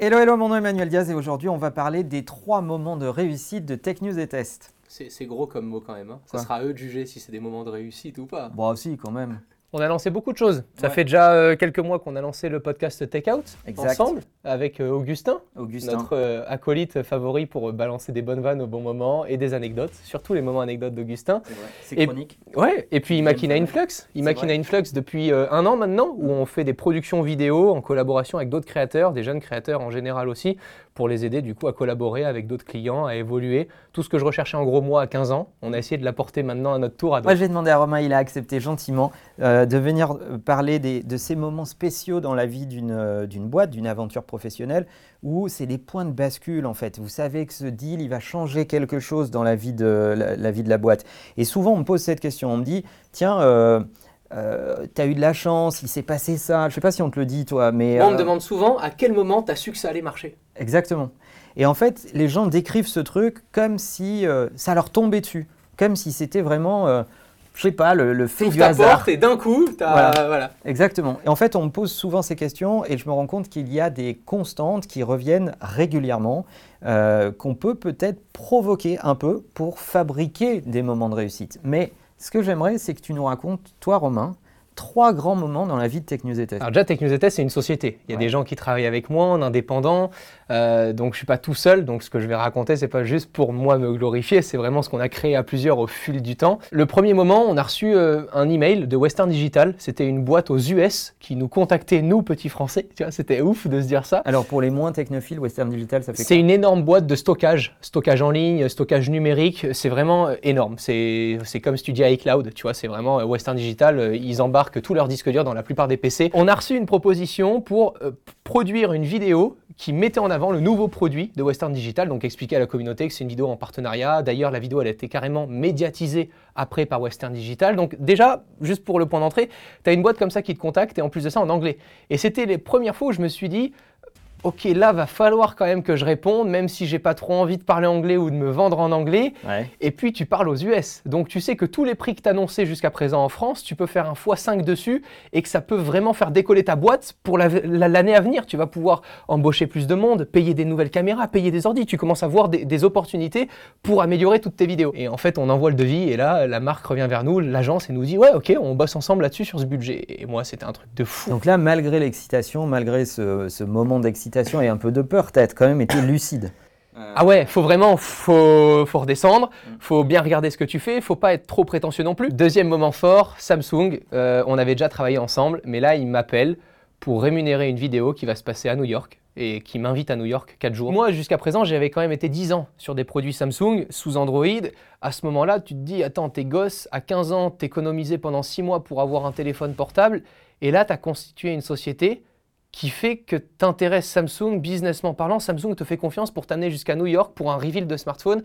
Hello, hello, mon nom est Emmanuel Diaz et aujourd'hui on va parler des trois moments de réussite de Tech News et Test. C'est gros comme mot quand même. hein. Ça sera à eux de juger si c'est des moments de réussite ou pas. Bon, aussi, quand même. On a lancé beaucoup de choses. Ça Ouais. fait déjà euh, quelques mois qu'on a lancé le podcast Take Out Exact. ensemble avec euh, Augustin, Augustin. notre euh, acolyte favori pour balancer des bonnes vannes au bon moment et des anecdotes, surtout les moments anecdotes d'Augustin. C'est chronique. Ouais, et puis ça. Influx. Influx depuis un an maintenant, où on fait des productions vidéo en collaboration avec d'autres créateurs, des jeunes créateurs en général aussi, pour les aider du coup à collaborer avec d'autres clients, à évoluer. Tout ce que je recherchais en gros moi à 15 ans, on a essayé de l'apporter maintenant à notre tour à Moi, d'autres. j'ai demandé à Romain, il a accepté gentiment euh, de venir euh, parler des- de ces moments spéciaux dans la vie d'une euh, d'une boîte, d'une aventure professionnelle, où c'est des points de bascule en fait. Vous savez que ce deal, il va changer quelque chose dans la vie de la, la vie de la boîte. Et souvent, on me pose cette question. On me dit, tiens, euh, tu as eu de la chance, il s'est passé ça. Je sais pas si on te le dit, toi, mais Moi, on euh, me demande souvent à quel moment tu as su que ça allait marcher? Exactement. Et en fait, les gens décrivent ce truc comme si euh, ça leur tombait dessus, comme si c'était vraiment, euh, je sais pas, le, le fait Ouvre du ta hasard. porte et d'un coup, tu Voilà. as. Voilà. Exactement. Et en fait, on me pose souvent ces questions et je me rends compte qu'il y a des constantes qui reviennent régulièrement, euh, qu'on peut peut-être provoquer un peu pour fabriquer des moments de réussite. Mais ce que j'aimerais, c'est que tu nous racontes, toi, Romain, trois grands moments dans la vie de Tech News et Test. Alors déjà, Tech News et Test, c'est une société. Il y a Ouais. des gens qui travaillent avec moi en indépendant, euh, donc je suis pas tout seul. Donc ce que je vais raconter, c'est pas juste pour moi me glorifier, c'est vraiment ce qu'on a créé à plusieurs au fil du temps. Le premier moment, on a reçu euh, un email de Western Digital. C'était une boîte aux US qui nous contactait, nous petits Français. Tu vois, c'était ouf de se dire ça. Alors, pour les moins technophiles, Western Digital, ça fait C'est une énorme boîte de stockage, stockage en ligne, stockage numérique. C'est vraiment euh, énorme. C'est comme si tu dis iCloud, tu vois. C'est vraiment euh, Western Digital. Ils embarquent tous leurs disques durs dans la plupart des PC. On a reçu une proposition pour euh, produire une vidéo qui mettait en avant le nouveau produit de Western Digital, donc expliquer à la communauté que c'est une vidéo en partenariat. D'ailleurs, la vidéo, elle a été carrément médiatisée après par Western Digital. Donc déjà, juste pour le point d'entrée, tu as une boîte comme ça qui te contacte et en plus de ça en anglais. Et c'était les premières fois où je me suis dit, ok, là va falloir quand même que je réponde, même si j'ai pas trop envie de parler anglais ou de me vendre en anglais. Ouais. Et puis tu parles aux US. Donc tu sais que tous les prix que tu annoncés jusqu'à présent en France, tu peux faire un x5 dessus et que ça peut vraiment faire décoller ta boîte pour la- la- l'année à venir. Tu vas pouvoir embaucher plus de monde, payer des nouvelles caméras, payer des ordis. Tu commences à voir des, des opportunités pour améliorer toutes tes vidéos. Et en fait, on envoie le devis et là, la marque revient vers nous, l'agence, et nous dit Ouais, ok, on bosse ensemble là-dessus sur ce budget. Et moi, c'était un truc de fou. Donc là, malgré l'excitation, malgré ce, ce moment d'excitation et un peu de peur, tu as quand même été lucide. Ah ouais, faut vraiment, faut, faut redescendre, faut bien regarder ce que tu fais, faut pas être trop prétentieux non plus. Deuxième moment fort, Samsung, euh, on avait déjà travaillé ensemble, mais là il m'appelle pour rémunérer une vidéo qui va se passer à New York et qui m'invite à New York 4 jours. Moi jusqu'à présent j'avais quand même été 10 ans sur des produits Samsung sous Android. À ce moment-là tu te dis, attends, t'es gosse, à 15 ans t'économisais pendant 6 mois pour avoir un téléphone portable et là t'as constitué une société qui fait que t'intéresses Samsung, businessment parlant, Samsung te fait confiance pour t'amener jusqu'à New York pour un reveal de smartphone.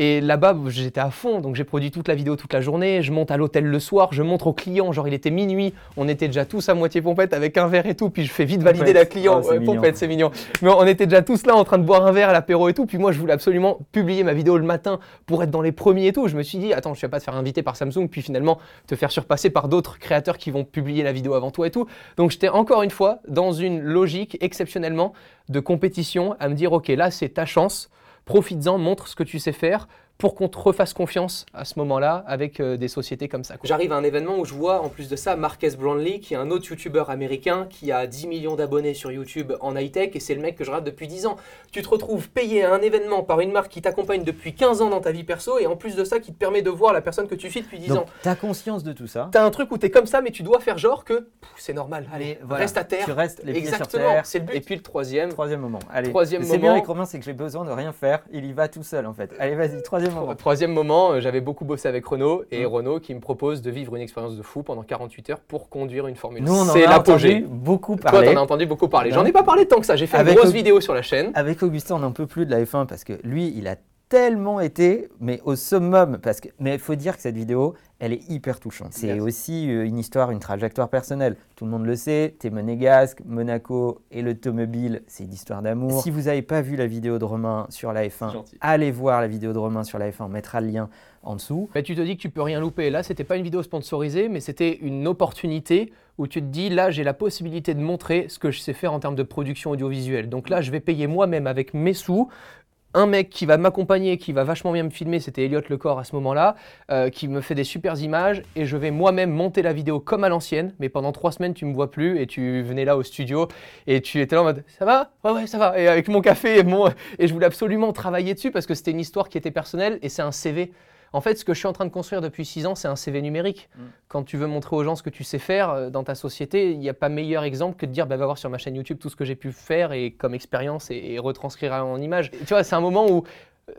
Et là-bas, j'étais à fond, donc j'ai produit toute la vidéo toute la journée. Je monte à l'hôtel le soir, je montre aux clients, genre il était minuit, on était déjà tous à moitié pompette avec un verre et tout, puis je fais vite valider Pompette. la client. Oh, Ouais, pompette, c'est mignon. Mais on était déjà tous là en train de boire un verre à l'apéro et tout, puis moi je voulais absolument publier ma vidéo le matin pour être dans les premiers et tout. Je me suis dit, attends, je vais pas te faire inviter par Samsung, puis finalement te faire surpasser par d'autres créateurs qui vont publier la vidéo avant toi et tout. Donc j'étais encore une fois dans une logique exceptionnellement de compétition à me dire ok là c'est ta chance, profites-en, montre ce que tu sais faire pour qu'on te refasse confiance à ce moment-là avec euh, des sociétés comme ça. J'arrive à un événement où je vois en plus de ça Marques Brownlee, qui est un autre youtubeur américain qui a 10 millions d'abonnés sur YouTube en high-tech et c'est le mec que je regarde depuis 10 ans. Tu te retrouves payé à un événement par une marque qui t'accompagne depuis 15 ans dans ta vie perso et en plus de ça qui te permet de voir la personne que tu suis depuis 10 Donc, ans. tu as conscience de tout ça. T'as un truc où t'es comme ça mais tu dois faire genre que c'est normal. Allez, Voilà. reste à terre. Tu restes les Exactement, terre. c'est le but. Et puis le troisième, Troisième moment. Allez. Troisième C'est bien moment. avec Romain, c'est que j'ai besoin de rien faire. Il y va tout seul en fait. Allez, vas-y, troisième moment. Troisième moment, euh, j'avais beaucoup bossé avec Renault et Mm. Renault qui me propose de vivre une expérience de fou pendant 48 heures pour conduire une Formule 1. Nous, on en C'est a l'apogée. entendu beaucoup Toi, parler. t'en as entendu beaucoup parler. J'en ai pas parlé tant que ça. J'ai fait Avec une grosse vidéo sur la chaîne. Avec Augustin, on n'en peut plus de la F1 parce que lui, il a tellement été, mais au summum, parce que, mais il faut dire que cette vidéo, elle est hyper touchante. C'est aussi euh, une histoire, une trajectoire personnelle. Tout le monde le sait, t'es monégasque, Monaco et l'automobile, c'est une histoire d'amour. Si vous n'avez pas vu la vidéo de Romain sur la F1, Gentil. allez voir la vidéo de Romain sur la F1, on mettra le lien en dessous. Mais tu te dis que tu peux rien louper. Là, c'était pas une vidéo sponsorisée, mais c'était une opportunité où tu te dis là, j'ai la possibilité de montrer ce que je sais faire en termes de production audiovisuelle. Donc là, je vais payer moi-même avec mes sous. Un mec qui va m'accompagner, qui va vachement bien me filmer, c'était Elliot Lecor à ce moment-là, euh, qui me fait des super images et je vais moi-même monter la vidéo comme à l'ancienne. Mais pendant trois semaines, tu me vois plus et tu venais là au studio et tu étais là en mode ça va? Ouais, ouais, ça va. Et avec mon café et, mon... et je voulais absolument travailler dessus parce que c'était une histoire qui était personnelle et c'est un CV. En fait, ce que je suis en train de construire depuis six ans, c'est un CV numérique. Mm. Quand tu veux montrer aux gens ce que tu sais faire euh, dans ta société, il n'y a pas meilleur exemple que de dire bah, va voir sur ma chaîne YouTube tout ce que j'ai pu faire et comme expérience et, et retranscrire en image. Et tu vois, c'est un moment où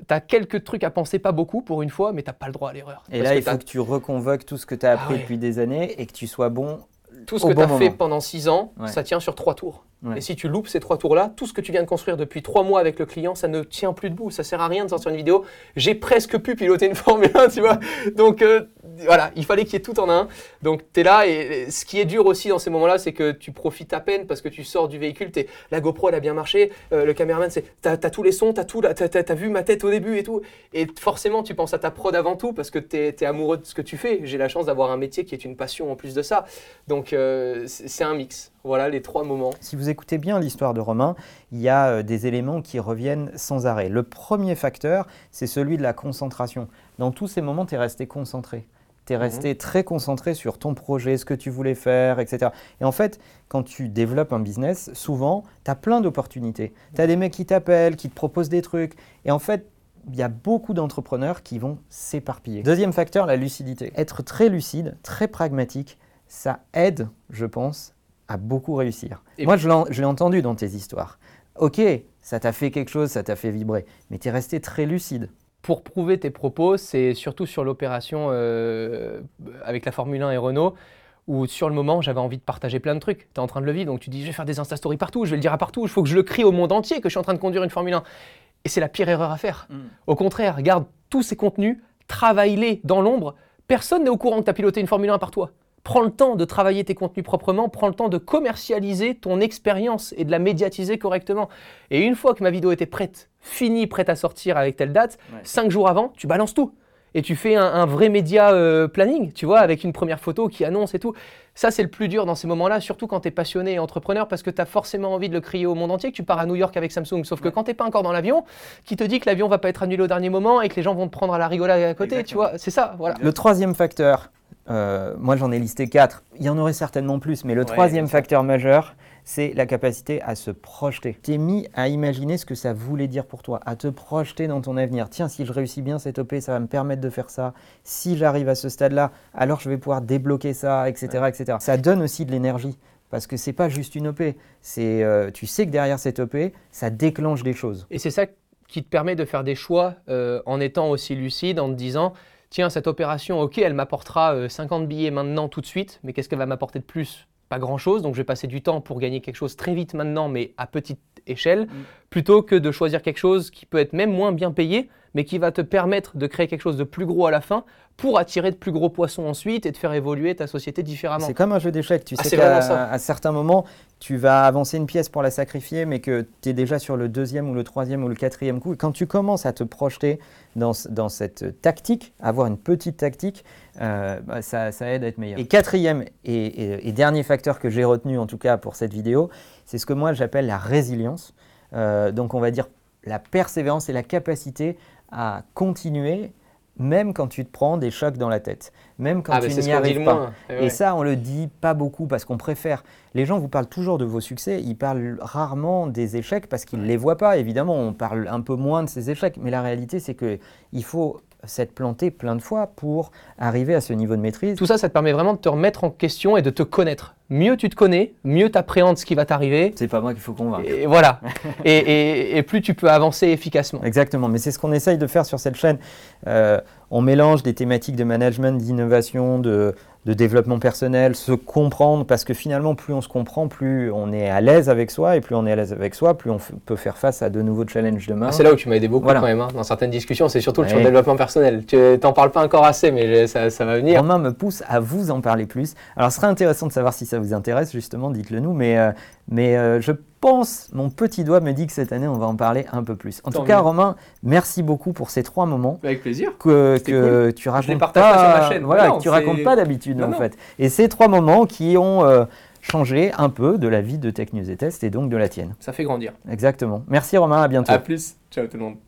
tu as quelques trucs à penser, pas beaucoup pour une fois, mais tu pas le droit à l'erreur. Et là, il faut t'as que tu reconvoques tout ce que tu as appris Ah ouais. depuis des années et que tu sois bon. tout ce au que bon tu as fait pendant six ans, Ouais. ça tient sur trois tours. Et si tu loupes ces trois tours-là, tout ce que tu viens de construire depuis trois mois avec le client, ça ne tient plus debout. Ça sert à rien de sortir une vidéo. J'ai presque pu piloter une Formule 1, tu vois. Donc euh, voilà, il fallait qu'il y ait tout en un. Donc tu es là et ce qui est dur aussi dans ces moments-là, c'est que tu profites à peine parce que tu sors du véhicule, t'es- la GoPro elle a bien marché, euh, le caméraman c'est t'as as tous les sons, t'as tout, t'as t'as vu ma tête au début et tout. Et forcément tu penses à ta prod avant tout parce que tu es, amoureux de ce que tu fais. J'ai la chance d'avoir un métier qui est une passion en plus de ça. Donc euh, c'est c'est un mix. Voilà les trois moments. Si vous écoutez bien l'histoire de Romain, il y a euh, des éléments qui reviennent sans arrêt. Le premier facteur, c'est celui de la concentration. Dans tous ces moments, tu es resté concentré. Tu es Mhm. resté très concentré sur ton projet, ce que tu voulais faire, etc. Et en fait, quand tu développes un business, souvent, tu as plein d'opportunités. Tu as des mecs qui t'appellent, qui te proposent des trucs. Et en fait, il y a beaucoup d'entrepreneurs qui vont s'éparpiller. Deuxième facteur, la lucidité. Être très lucide, très pragmatique, ça aide, je pense, à beaucoup réussir. Et Moi, je l'ai entendu dans tes histoires. Ok, ça t'a fait quelque chose, ça t'a fait vibrer, mais tu es resté très lucide. Pour prouver tes propos, c'est surtout sur l'opération euh, avec la Formule 1 et Renault, où sur le moment, j'avais envie de partager plein de trucs. Tu es en train de le vivre, donc tu dis, je vais faire des Insta Stories partout, je vais le dire à partout, il faut que je le crie au monde entier que je suis en train de conduire une Formule 1. Et c'est la pire erreur à faire. Au contraire, garde tous ces contenus, travaille-les dans l'ombre. Personne n'est au courant que tu as piloté une Formule 1 par toi. Prends le temps de travailler tes contenus proprement, prends le temps de commercialiser ton expérience et de la médiatiser correctement. Et une fois que ma vidéo était prête, finie, prête à sortir avec telle date, Ouais. cinq jours avant, tu balances tout. Et tu fais un, un vrai média euh, planning, tu vois, avec une première photo qui annonce et tout. Ça, c'est le plus dur dans ces moments-là, surtout quand tu es passionné et entrepreneur, parce que tu as forcément envie de le crier au monde entier, que tu pars à New York avec Samsung. Sauf que quand tu pas encore dans l'avion, qui te dit que l'avion va pas être annulé au dernier moment et que les gens vont te prendre à la rigolade à côté, tu vois. C'est ça, voilà. Le troisième facteur, euh, moi j'en ai listé quatre, il y en aurait certainement plus, mais le Ouais, troisième facteur majeur, c'est la capacité à se projeter. Tu es mis à imaginer ce que ça voulait dire pour toi, à te projeter dans ton avenir. Tiens, si je réussis bien cette OP, ça va me permettre de faire ça. Si j'arrive à ce stade-là, alors je vais pouvoir débloquer ça, etc. etc. Ça donne aussi de l'énergie. Parce que c'est pas juste une OP, c'est euh, tu sais que derrière cette OP, ça déclenche des choses. Et c'est ça qui te permet de faire des choix euh, en étant aussi lucide, en te disant tiens, cette opération, ok, elle m'apportera euh, 50 billets maintenant tout de suite, mais qu'est-ce qu'elle va m'apporter de plus? Pas grand-chose, donc je vais passer du temps pour gagner quelque chose très vite maintenant, mais à petite échelle, plutôt que de choisir quelque chose qui peut être même moins bien payé, mais qui va te permettre de créer quelque chose de plus gros à la fin pour attirer de plus gros poissons ensuite et de faire évoluer ta société différemment. C'est comme un jeu d'échecs. Tu Ah, sais qu'à à certains moments, tu vas avancer une pièce pour la sacrifier, mais que tu es déjà sur le deuxième ou le troisième ou le quatrième coup. Et quand tu commences à te projeter dans, dans cette tactique, avoir une petite tactique, euh, bah, ça, ça aide à être meilleur. Et quatrième et, et- et dernier facteur que j'ai retenu en tout cas pour cette vidéo, c'est ce que moi j'appelle la résilience. Euh, donc on va dire la persévérance et la capacité à continuer même quand tu te prends des chocs dans la tête, même quand ah, tu n'y arrives pas. moins. Et ouais. ça, on le dit pas beaucoup parce qu'on préfère. Les gens vous parlent toujours de vos succès, ils parlent rarement des échecs parce qu'ils ne les voient pas. Évidemment, on parle un peu moins de ces échecs, mais la réalité, c'est qu'il faut s'être planté plein de fois pour arriver à ce niveau de maîtrise. Tout ça, ça te permet vraiment de te remettre en question et de te connaître. Mieux tu te connais, mieux tu appréhendes ce qui va t'arriver. C'est pas moi qu'il faut convaincre. Et voilà. et, et- et plus tu peux avancer efficacement. Exactement, mais c'est ce qu'on essaye de faire sur cette chaîne. Euh, on mélange des thématiques de management, d'innovation, de, de développement personnel, se comprendre, parce que finalement, plus on se comprend, plus on est à l'aise avec soi, et plus on est à l'aise avec soi, plus on peut faire face à de nouveaux challenges demain. Ah, c'est là où tu m'as aidé beaucoup Voilà. quand même, hein, dans certaines discussions, c'est surtout Ouais. sur le développement personnel. Tu t'en parles pas encore assez, mais ça, ça va venir. Romain me pousse à vous en parler plus. Alors, ce serait intéressant de savoir si ça vous intéresse, justement, dites-le nous. Mais, euh, mais euh, je pense, mon petit doigt me dit que cette année, on va en parler un peu plus. En Tant tout cas, mieux. Romain, merci beaucoup pour ces trois moments Avec plaisir. que, tu racontes pas, pas sur ma chaîne. Voilà, Non, que tu racontes pas d'habitude, en fait. Et ces trois moments qui ont euh, changé un peu de la vie de Tech News et Test et donc de la tienne. Ça fait grandir. Exactement. Merci, Romain. À bientôt. À plus. Ciao tout le monde.